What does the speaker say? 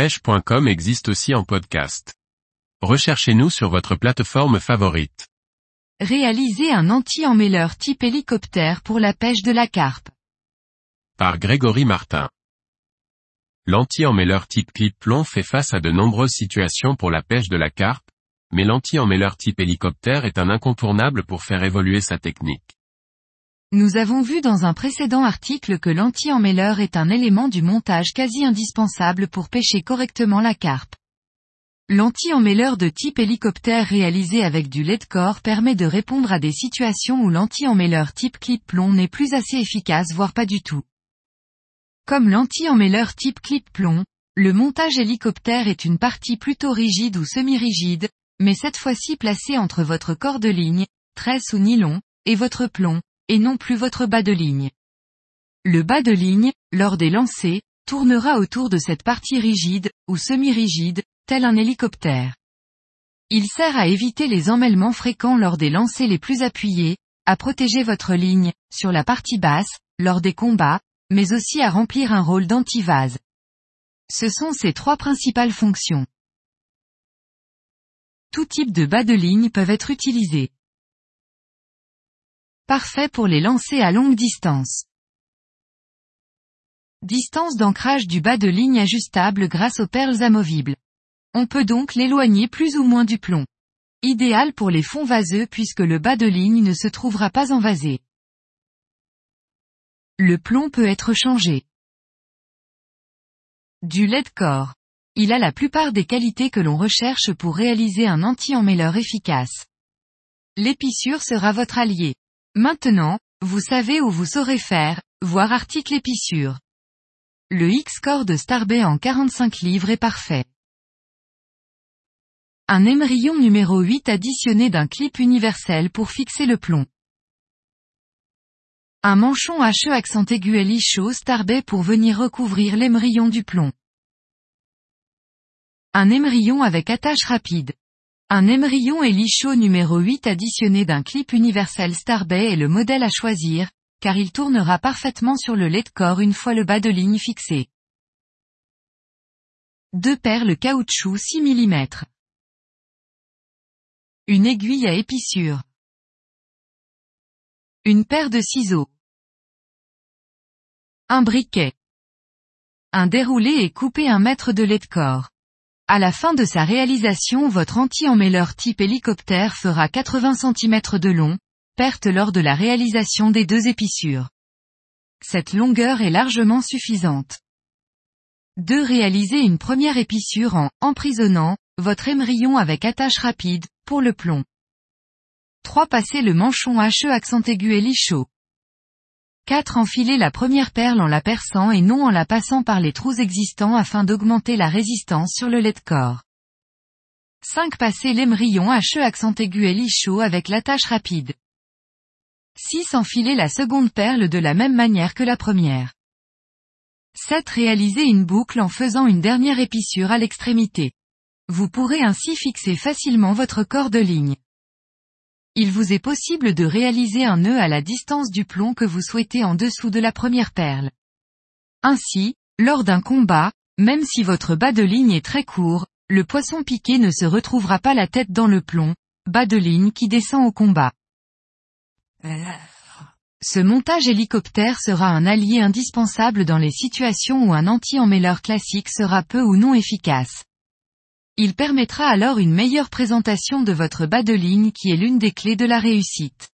pêche.com existe aussi en podcast. Recherchez-nous sur votre plateforme favorite. Réaliser un anti-emmêleur type hélicoptère pour la pêche de la carpe. Par Grégory Martin. L'anti-emmêleur type clip plomb fait face à de nombreuses situations pour la pêche de la carpe, mais l'anti-emmêleur type hélicoptère est un incontournable pour faire évoluer sa technique. Nous avons vu dans un précédent article que l'anti-emmêleur est un élément du montage quasi indispensable pour pêcher correctement la carpe. L'anti-emmêleur de type hélicoptère réalisé avec du lait corps permet de répondre à des situations où l'anti-emmêleur type clip plomb n'est plus assez efficace voire pas du tout. Comme l'anti-emmêleur type clip plomb, le montage hélicoptère est une partie plutôt rigide ou semi-rigide, mais cette fois-ci placée entre votre corps de ligne, tresse ou nylon, et votre plomb, et non plus votre bas de ligne. Le bas de ligne, lors des lancers, tournera autour de cette partie rigide, ou semi-rigide, tel un hélicoptère. Il sert à éviter les emmêlements fréquents lors des lancers les plus appuyés, à protéger votre ligne, sur la partie basse, lors des combats, mais aussi à remplir un rôle d'antivase. Ce sont ces trois principales fonctions. Tout type de bas de ligne peuvent être utilisés. Parfait pour les lancers à longue distance. Distance d'ancrage du bas de ligne ajustable grâce aux perles amovibles. On peut donc l'éloigner plus ou moins du plomb. Idéal pour les fonds vaseux puisque le bas de ligne ne se trouvera pas envasé. Le plomb peut être changé. Du de corps. Il a la plupart des qualités que l'on recherche pour réaliser un anti-emmêleur efficace. L'épissure sera votre allié. Maintenant, vous savez où vous saurez faire, voir article épissure. Le X-Core de Starbay en 45 livres est parfait. Un émerillon numéro 8 additionné d'un clip universel pour fixer le plomb. Un manchon HE accent aigu chaud Starbay pour venir recouvrir l'émerillon du plomb. Un émerillon avec attache rapide. Un émerillon chaud numéro 8 additionné d'un clip universel Starbay est le modèle à choisir, car il tournera parfaitement sur le lait de corps une fois le bas de ligne fixé. Deux perles caoutchouc 6 mm. Une aiguille à épissure. Une paire de ciseaux. Un briquet. Un déroulé et coupé un mètre de lait de corps. À la fin de sa réalisation votre anti-emmêleur type hélicoptère fera 80 cm de long, perte lors de la réalisation des deux épissures. Cette longueur est largement suffisante. 2. Réaliser une première épissure en emprisonnant votre émerillon avec attache rapide, pour le plomb. 3. Passer le manchon HE accent aigu et chaud. 4. Enfiler la première perle en la perçant et non en la passant par les trous existants afin d'augmenter la résistance sur le lait de corps. 5. Passer l'émerillon HE accent aigu et chaud avec l'attache rapide. 6. Enfiler la seconde perle de la même manière que la première. 7. Réaliser une boucle en faisant une dernière épissure à l'extrémité. Vous pourrez ainsi fixer facilement votre corps de ligne. Il vous est possible de réaliser un nœud à la distance du plomb que vous souhaitez en dessous de la première perle. Ainsi, lors d'un combat, même si votre bas de ligne est très court, le poisson piqué ne se retrouvera pas la tête dans le plomb, bas de ligne qui descend au combat. Ce montage hélicoptère sera un allié indispensable dans les situations où un anti-emmêleur classique sera peu ou non efficace. Il permettra alors une meilleure présentation de votre bas de ligne qui est l'une des clés de la réussite.